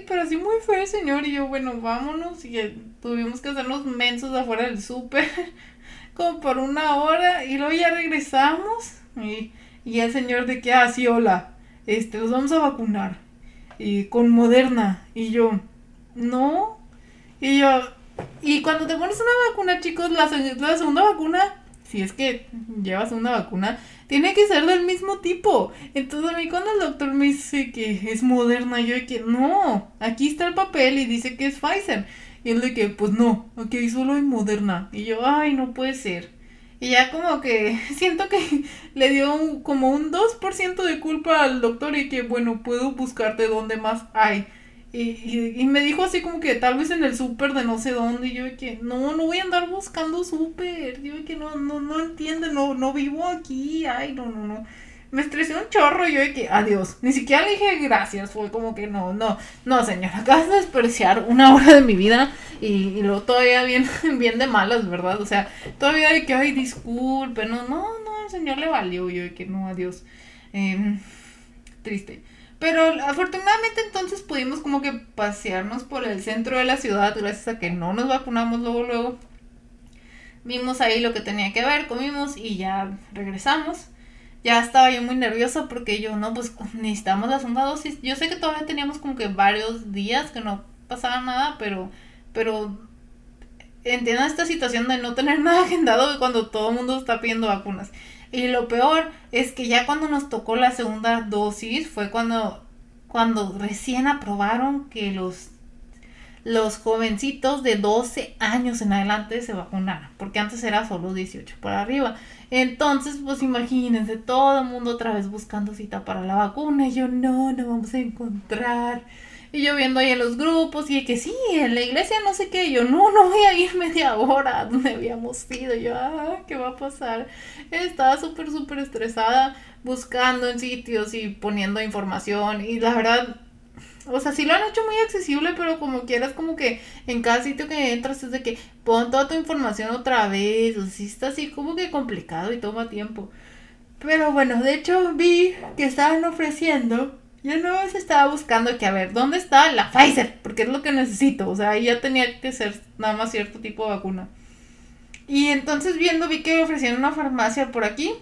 pero así muy feo señor. Y yo, bueno, vámonos. Y tuvimos que hacernos mensos afuera del súper, como por una hora. Y luego ya regresamos. Y, y el señor de que, ah, sí, hola, este, los vamos a vacunar. Y con Moderna. Y yo, no. Y yo, y cuando te pones una vacuna, chicos, la, la segunda vacuna, si es que llevas una vacuna, tiene que ser del mismo tipo. Entonces a mí cuando el doctor me dice que es moderna, yo de que no, aquí está el papel y dice que es Pfizer. Y él de que, pues no, aquí solo hay moderna. Y yo, ay, no puede ser. Y ya como que siento que le dio como un 2% de culpa al doctor y que, bueno, puedo buscarte donde más hay. Y, y, me dijo así como que tal vez en el súper de no sé dónde. Y yo que no, no voy a andar buscando súper. Yo que no, no, no entiende, no, no vivo aquí. Ay, no, no, no. Me estresé un chorro yo de que adiós. Ni siquiera le dije gracias. Fue como que no, no, no, señora. Acabas de despreciar una hora de mi vida. Y, y luego todavía bien, bien de malas, ¿verdad? O sea, todavía de que, ay, disculpe. No, no, no, el señor le valió. Yo de que no, adiós. Eh, triste. Pero afortunadamente entonces pudimos como que pasearnos por el centro de la ciudad gracias a que no nos vacunamos luego luego. Vimos ahí lo que tenía que ver, comimos y ya regresamos. Ya estaba yo muy nerviosa porque yo no, pues necesitamos la segunda dosis. Yo sé que todavía teníamos como que varios días que no pasaba nada, pero pero entiendo esta situación de no tener nada agendado cuando todo el mundo está pidiendo vacunas. Y lo peor es que ya cuando nos tocó la segunda dosis fue cuando, cuando recién aprobaron que los, los jovencitos de 12 años en adelante se vacunaran, porque antes era solo 18 por arriba. Entonces, pues imagínense, todo el mundo otra vez buscando cita para la vacuna y yo no, no vamos a encontrar. Y yo viendo ahí en los grupos y que sí, en la iglesia no sé qué. yo no, no voy a ir media hora donde habíamos ido. yo, ah, ¿qué va a pasar? Estaba súper, súper estresada buscando en sitios y poniendo información. Y la verdad, o sea, sí lo han hecho muy accesible, pero como quieras, como que en cada sitio que entras es de que pon toda tu información otra vez. O sea, sí está así como que complicado y toma tiempo. Pero bueno, de hecho vi que estaban ofreciendo yo no estaba buscando que a ver, ¿dónde está la Pfizer? Porque es lo que necesito. O sea, ahí ya tenía que ser nada más cierto tipo de vacuna. Y entonces viendo vi que ofrecían una farmacia por aquí.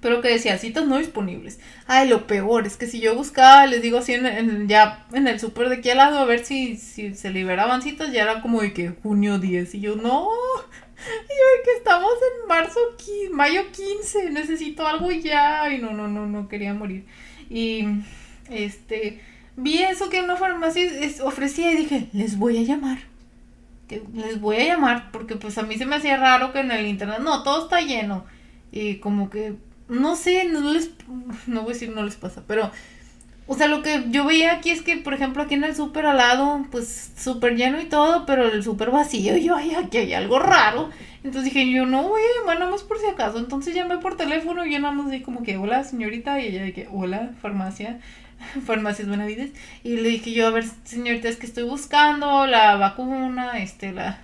pero que decía citas no disponibles. Ay, lo peor es que si yo buscaba, les digo así, en, ya en el súper de aquí al lado, a ver si, si se liberaban citas, ya era como de que junio 10. Y yo, no, y yo que estamos en marzo, mayo 15, necesito algo ya. Y no, no, no, no quería morir. Y este, vi eso que una farmacia ofrecía y dije, les voy a llamar. Les voy a llamar porque pues a mí se me hacía raro que en el internet, no, todo está lleno. Y como que, no sé, no les, no voy a decir no les pasa, pero o sea, lo que yo veía aquí es que, por ejemplo, aquí en el súper al lado, pues súper lleno y todo, pero el súper vacío. Y yo, ay, aquí hay algo raro. Entonces dije, yo no voy a llamar nada más por si acaso. Entonces llamé por teléfono y yo nada más dije como que, hola señorita. Y ella dije, hola, farmacia, farmacias Benavides. Y le dije yo, a ver, señorita, es que estoy buscando la vacuna, este, la,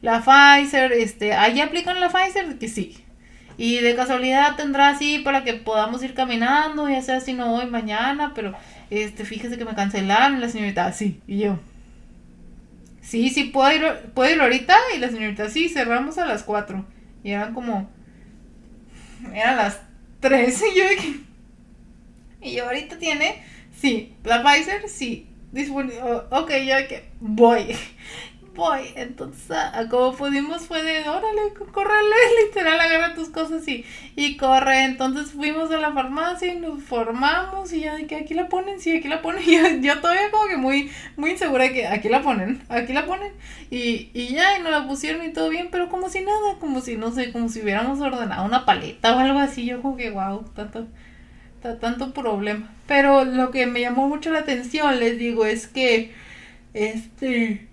la Pfizer, este, ¿ahí aplican la Pfizer? Que sí. Y de casualidad tendrá así para que podamos ir caminando, ya sea si no hoy, mañana, pero este, fíjese que me cancelaron. la señorita, sí, y yo. Sí, sí, puedo ir, puedo ir ahorita. Y la señorita, sí, cerramos a las 4. Y eran como. Eran las 3. Y yo dije. Y yo ahorita tiene. Sí, la Pfizer, sí. Disponible. ok, yo que voy voy. Entonces, a, como pudimos fue de, órale, córrele, literal, agarra tus cosas y, y corre. Entonces fuimos a la farmacia y nos formamos y ya de que aquí la ponen, sí, aquí la ponen. Y yo, todavía como que muy, muy insegura de que aquí la ponen, aquí la ponen. Y, y ya, y nos la pusieron y todo bien, pero como si nada, como si, no sé, como si hubiéramos ordenado una paleta o algo así. Yo como que, wow, tanto tanto problema. Pero lo que me llamó mucho la atención, les digo, es que este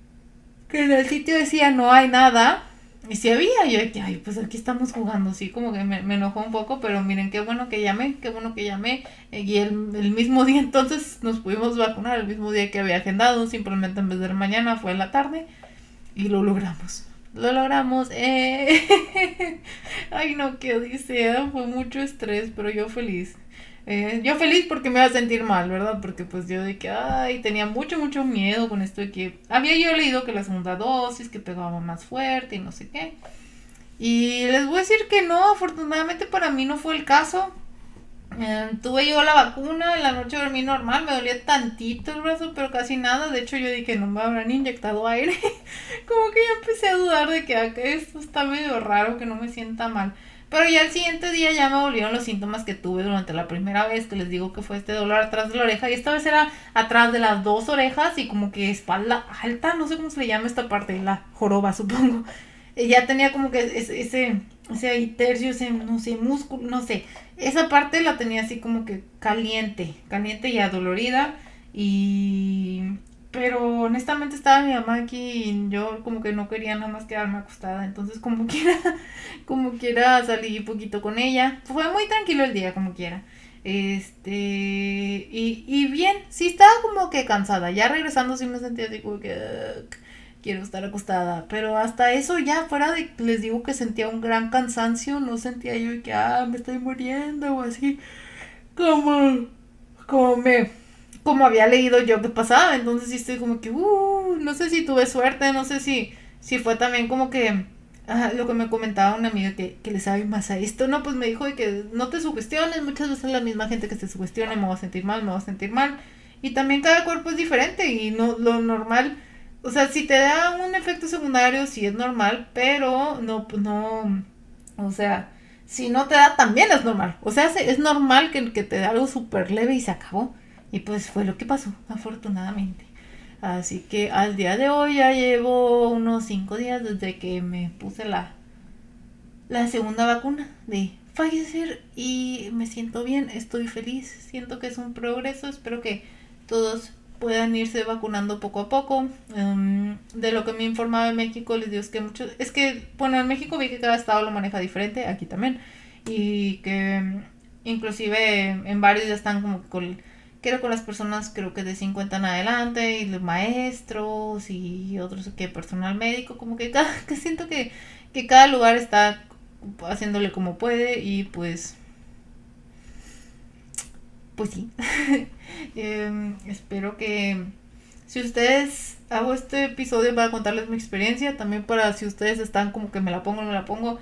que en el sitio decía no hay nada. Y si había, yo dije, ay, pues aquí estamos jugando, sí, como que me, me, enojó un poco, pero miren, qué bueno que llamé, qué bueno que llamé. Y el, el, mismo día entonces nos pudimos vacunar, el mismo día que había agendado, simplemente en vez de mañana fue en la tarde y lo logramos. Lo logramos. Eh. ay, no, qué odisea, fue mucho estrés, pero yo feliz. Eh, yo feliz porque me iba a sentir mal, ¿verdad? Porque pues yo de que, ay, tenía mucho, mucho miedo con esto de que había yo leído que la segunda dosis, que pegaba más fuerte y no sé qué. Y les voy a decir que no, afortunadamente para mí no fue el caso. Eh, tuve yo la vacuna, en la noche dormí normal, me dolía tantito el brazo, pero casi nada. De hecho, yo dije, no me habrán inyectado aire. Como que ya empecé a dudar de que ah, esto está medio raro, que no me sienta mal. Pero ya el siguiente día ya me volvieron los síntomas que tuve durante la primera vez, que les digo que fue este dolor atrás de la oreja. Y esta vez era atrás de las dos orejas y como que espalda alta, no sé cómo se le llama esta parte, la joroba supongo. Y ya tenía como que ese, ese, ese tercio, ese, no sé, músculo, no sé. Esa parte la tenía así como que caliente, caliente y adolorida. Y pero honestamente estaba mi mamá aquí y yo como que no quería nada más quedarme acostada. Entonces como quiera, como quiera salí poquito con ella. Fue muy tranquilo el día como quiera. Este, y, y bien, sí estaba como que cansada. Ya regresando sí me sentía así como que quiero estar acostada. Pero hasta eso ya fuera de, les digo que sentía un gran cansancio. No sentía yo que, ah, me estoy muriendo o así. Como, como me como había leído yo que pasaba. Entonces sí estoy como que, uh, no sé si tuve suerte, no sé si, si fue también como que lo que me comentaba una amiga que, que le sabe más a esto. No, pues me dijo que no te sugestiones, muchas veces la misma gente que se sugestiona me va a sentir mal, me va a sentir mal. Y también cada cuerpo es diferente y no lo normal, o sea, si te da un efecto secundario, sí es normal, pero no, no, o sea, si no te da, también es normal. O sea, es normal que, que te dé algo súper leve y se acabó. Y pues fue lo que pasó, afortunadamente. Así que al día de hoy ya llevo unos 5 días desde que me puse la, la segunda vacuna de Pfizer y me siento bien, estoy feliz, siento que es un progreso, espero que todos puedan irse vacunando poco a poco. Em, de lo que me informaba en México, les digo que muchos, es que, bueno, en México vi que cada estado lo maneja diferente, aquí también, y que inclusive en varios ya están como con quiero con las personas creo que de 50 en adelante y los maestros y otros que personal médico, como que, cada, que siento que, que cada lugar está haciéndole como puede y pues pues sí em, espero que si ustedes hago este episodio para contarles mi experiencia también para si ustedes están como que me la pongo no me la pongo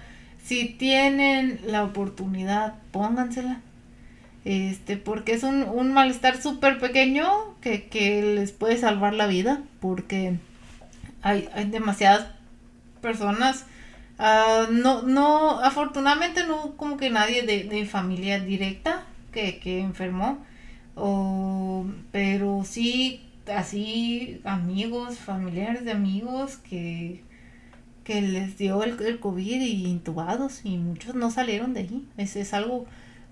si tienen la oportunidad, póngansela. Este, porque es un, un malestar súper pequeño que, que, les puede salvar la vida, porque hay, hay demasiadas personas, uh, no, no, afortunadamente no como que nadie de, de familia directa que, que enfermó, o, pero sí así amigos, familiares de amigos que que les dio el, el, COVID y intubados y muchos no salieron de ahí. Es, es algo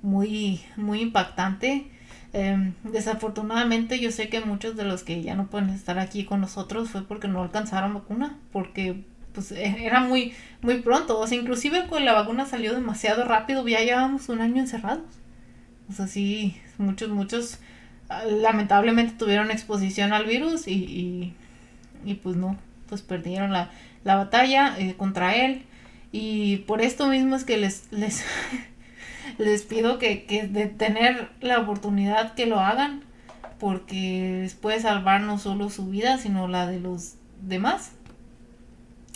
muy, muy impactante. Eh, desafortunadamente yo sé que muchos de los que ya no pueden estar aquí con nosotros fue porque no alcanzaron vacuna, porque pues e, era muy, muy pronto. O sea, inclusive con la vacuna salió demasiado rápido, ya llevamos un año encerrados. O sea, sí, muchos, muchos ah, lamentablemente tuvieron exposición al virus y, y, y pues no, pues perdieron la, la batalla eh, contra él. Y por esto mismo es que les, les, les pido que, que, de tener la oportunidad que lo hagan, porque puede salvar no solo su vida, sino la de los demás.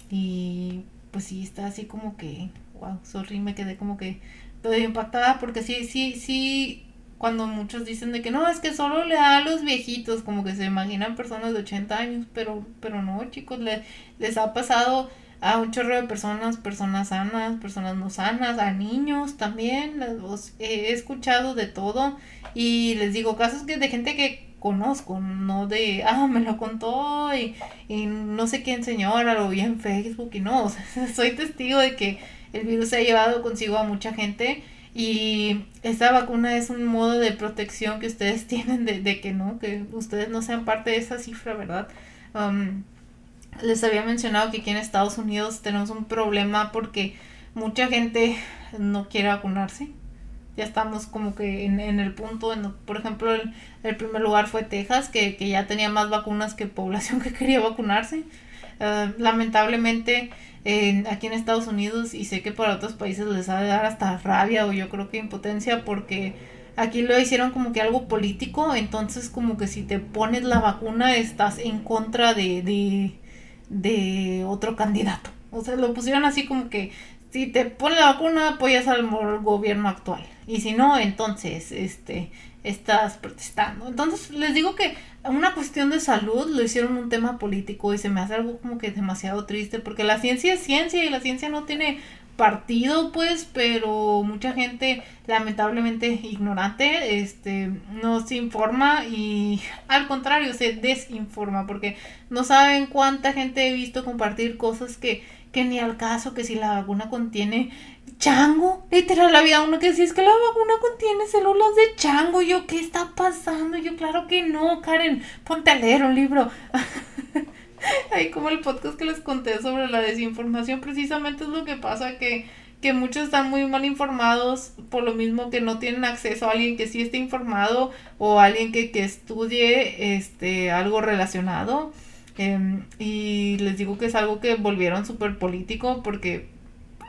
Y pues sí, está así como que, wow, sorry, me quedé como que todo impactada, porque sí, sí, sí, cuando muchos dicen de que no, es que solo le da a los viejitos, como que se imaginan personas de 80 años, pero, pero no, chicos, le, les ha pasado a un chorro de personas, personas sanas, personas no sanas, a niños también, los, he escuchado de todo y les digo casos que de gente que conozco, no de, ah, me lo contó y, y no sé quién señora, lo vi en Facebook y no, soy testigo de que el virus ha llevado consigo a mucha gente y esta vacuna es un modo de protección que ustedes tienen de, de que no, que ustedes no sean parte de esa cifra, ¿verdad? Um, les había mencionado que aquí en Estados Unidos tenemos un problema porque mucha gente no quiere vacunarse. Ya estamos como que en, en el punto, en, por ejemplo, el, primer lugar fue Texas, que, que, ya tenía más vacunas que población que quería vacunarse. Uh, lamentablemente, en, aquí en Estados Unidos y sé que para otros países les ha de dar hasta rabia o yo creo que impotencia porque aquí lo hicieron como que algo político, entonces como que si te pones la vacuna estás en contra de, de, de otro candidato. O sea, lo pusieron así como que si te pones la vacuna apoyas al gobierno actual y si no, entonces este estás protestando. Entonces les digo que una cuestión de salud lo hicieron un tema político y se me hace algo como que demasiado triste porque la ciencia es ciencia y la ciencia no tiene partido pues pero mucha gente lamentablemente ignorante este no se informa y al contrario se desinforma porque no saben cuánta gente he visto compartir cosas que que ni al caso que si la vacuna contiene chango. Literal, había uno que decía, es que la vacuna contiene células de chango. Yo, ¿qué está pasando? Yo, claro que no, Karen, ponte a leer un libro. Ahí como el podcast que les conté sobre la desinformación, precisamente es lo que pasa, que, que muchos están muy mal informados por lo mismo que no tienen acceso a alguien que sí esté informado o alguien que, que estudie este algo relacionado. Eh, y les digo que es algo que volvieron súper político porque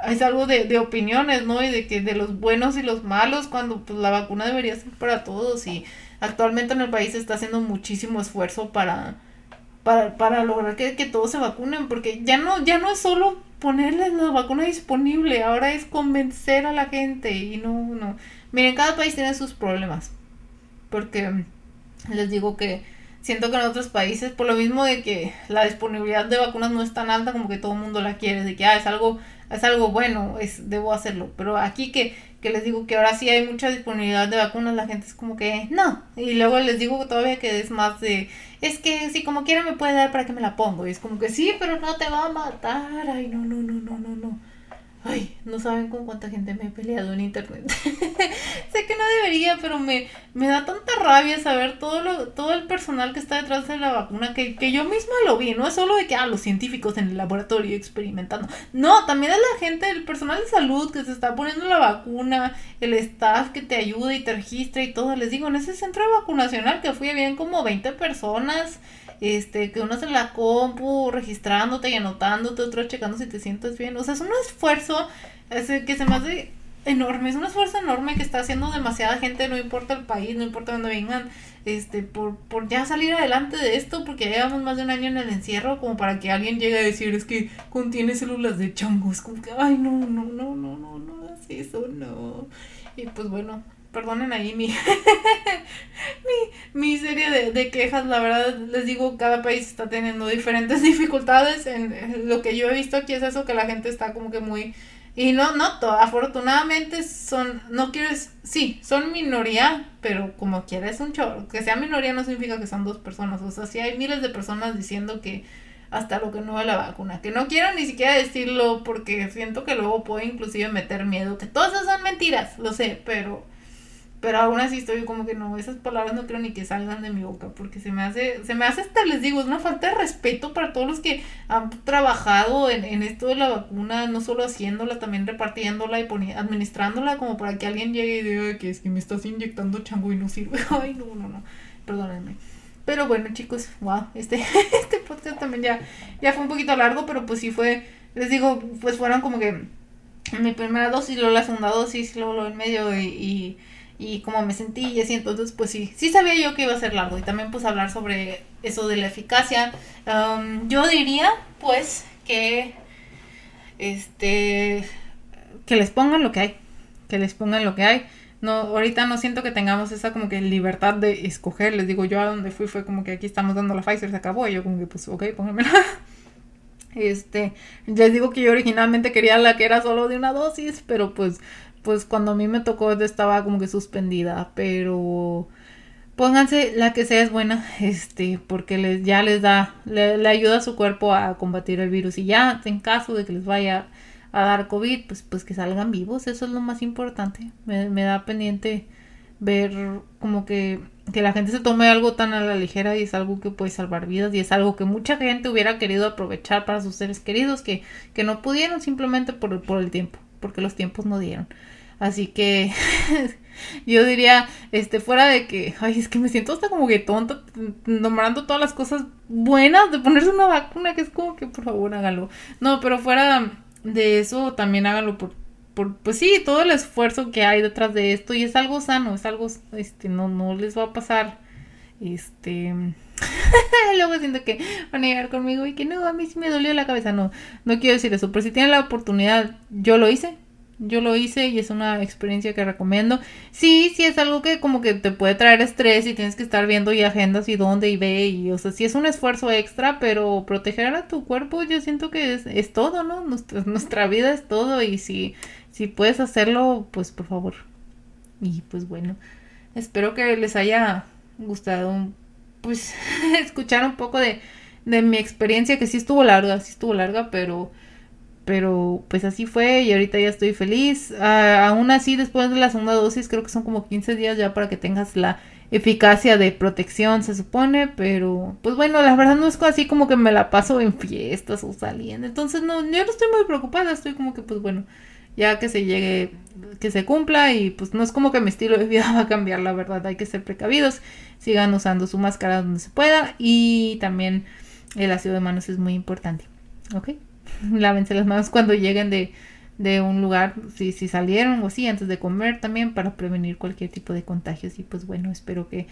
es algo de, de, opiniones, ¿no? Y de que de los buenos y los malos, cuando pues la vacuna debería ser para todos y actualmente en el país se está haciendo muchísimo esfuerzo para, para, para lograr que, que, todos se vacunen, porque ya no, ya no es solo ponerles la vacuna disponible, ahora es convencer a la gente y no, no. Miren, cada país tiene sus problemas, porque les digo que siento que en otros países, por lo mismo de que la disponibilidad de vacunas no es tan alta como que todo el mundo la quiere, de que ah, es algo es algo bueno, es debo hacerlo. Pero aquí que, que les digo que ahora sí hay mucha disponibilidad de vacunas, la gente es como que no. Y luego les digo todavía que es más de, es que si como quiera me puede dar para que me la pongo. Y es como que sí, pero no te va a matar. Ay, no, no, no, no, no, no. Ay, no saben con cuánta gente me he peleado en internet. sé que no debería, pero me, me da tanta rabia saber todo lo, todo el personal que está detrás de la vacuna que, que yo misma lo vi. No es solo de que, ah, los científicos en el laboratorio experimentando. No, también es la gente, el personal de salud que se está poniendo la vacuna, el staff que te ayuda y te registra y todo. Les digo, en ese centro de vacunacional que fui, bien como 20 personas este, que uno hace la compu, registrándote y anotándote, otro checando si te sientes bien. O sea, es un esfuerzo que se me hace enorme, es un esfuerzo enorme que está haciendo demasiada gente, no importa el país, no importa dónde vengan, este, por, por ya salir adelante de esto, porque ya llevamos más de un año en el encierro, como para que alguien llegue a decir, es que contiene células de changos, como que, ay, no, no, no, no, no, no, así eso, no. Y pues bueno, perdonen ahí mi, mi, mi, serie de, de, quejas, la verdad les digo, cada país está teniendo diferentes dificultades, en, lo que yo he visto. Aquí es eso, que la gente está como que muy... Y no, no, todo, afortunadamente son, no quieres, sí, son minoría, pero como quieres un chorro, que sea minoría no significa que son dos personas, o sea, sí hay miles de personas diciendo que hasta lo que no es la vacuna, que no quiero ni siquiera decirlo porque siento que luego puedo inclusive meter miedo, que todas esas son mentiras, lo sé, pero pero aún así estoy como que no, esas palabras no creo ni que salgan de mi boca, porque se me hace, se me hace hasta, les digo, es una falta de respeto para todos los que han trabajado en, en esto de la vacuna, no solo haciéndola, también repartiéndola y administrándola, como para que alguien llegue y diga que es que me estás inyectando chango y no sirve. Ay, no, no, no, perdónenme. Pero bueno, chicos, wow, este, este podcast también ya, ya fue un poquito largo, pero pues sí fue, les digo, pues fueron como que mi primera dosis, luego la segunda dosis, luego lo en medio y cómo me sentí y así, entonces pues sí, sí sabía yo que iba a ser largo y también pues hablar sobre eso de la eficacia. Um, yo diría pues que este que les pongan lo que hay, que les pongan lo que hay. No, ahorita no siento que tengamos esa como que libertad de escoger, les digo yo a donde fui fue como que aquí estamos dando la Pfizer, se acabó, y yo como que pues ok, pónganmela. Este, les digo que yo originalmente quería la que era solo de una dosis, pero pues pues cuando a mí me tocó estaba como que suspendida, pero pónganse la que sea es buena, este, porque les, ya les da, le, ayuda a su cuerpo a combatir el virus y ya en caso de que les vaya a dar COVID, pues, pues que salgan vivos, eso es lo más importante. Me, me da pendiente ver como que, que la gente se tome algo tan a la ligera y es algo que puede salvar vidas y es algo que mucha gente hubiera querido aprovechar para sus seres queridos que, que no pudieron simplemente por, por el tiempo, porque los tiempos no dieron. Así que yo diría, este, fuera de que, ay, es que me siento hasta como que tonta nombrando todas las cosas buenas de ponerse una vacuna, que es como que por favor hágalo. No, pero fuera de eso también hágalo por, por, pues sí, todo el esfuerzo que hay detrás de esto y es algo sano, es algo, este, no, no les va a pasar, este... Luego siento que van a llegar conmigo y que no, a mí sí me dolió la cabeza. No, no quiero decir eso, pero si tienen la oportunidad, yo lo hice, yo lo hice y es una experiencia que recomiendo. Sí, sí es algo que como que te puede traer estrés y tienes que estar viendo y agendas y dónde y ve y o sea, sí es un esfuerzo extra, pero proteger a tu cuerpo yo siento que es, todo, ¿no? Nuestra, nuestra vida es todo y si, si puedes hacerlo, pues por favor. Y pues bueno, espero que les haya gustado pues escuchar un poco de, de mi experiencia que sí estuvo larga, sí estuvo larga, pero pero pues así fue y ahorita ya estoy feliz. Ah, aún así, después de la segunda dosis, creo que son como 15 días ya para que tengas la eficacia de protección, se supone, pero pues bueno, la verdad no es así como que me la paso en fiestas o saliendo. Entonces, no, yo no estoy muy preocupada, estoy como que pues bueno, ya que se llegue, que se cumpla y pues no es como que mi estilo de vida va a cambiar, la verdad, hay que ser precavidos, sigan usando su máscara donde se pueda y también el ácido de manos es muy importante, ¿ok? lávense las manos cuando lleguen de, de un lugar, si, si salieron o así, antes de comer también para prevenir cualquier tipo de contagios. Y pues bueno, espero que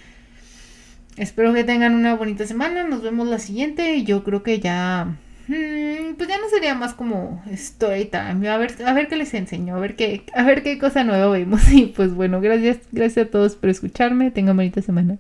espero que tengan una bonita semana. Nos vemos la siguiente. Yo creo que ya hmm, pues ya no sería más como story time. A ver, a ver qué les enseño, a ver qué, a ver qué cosa nueva vemos. Y pues bueno, gracias, gracias a todos por escucharme. Tengan bonita semana.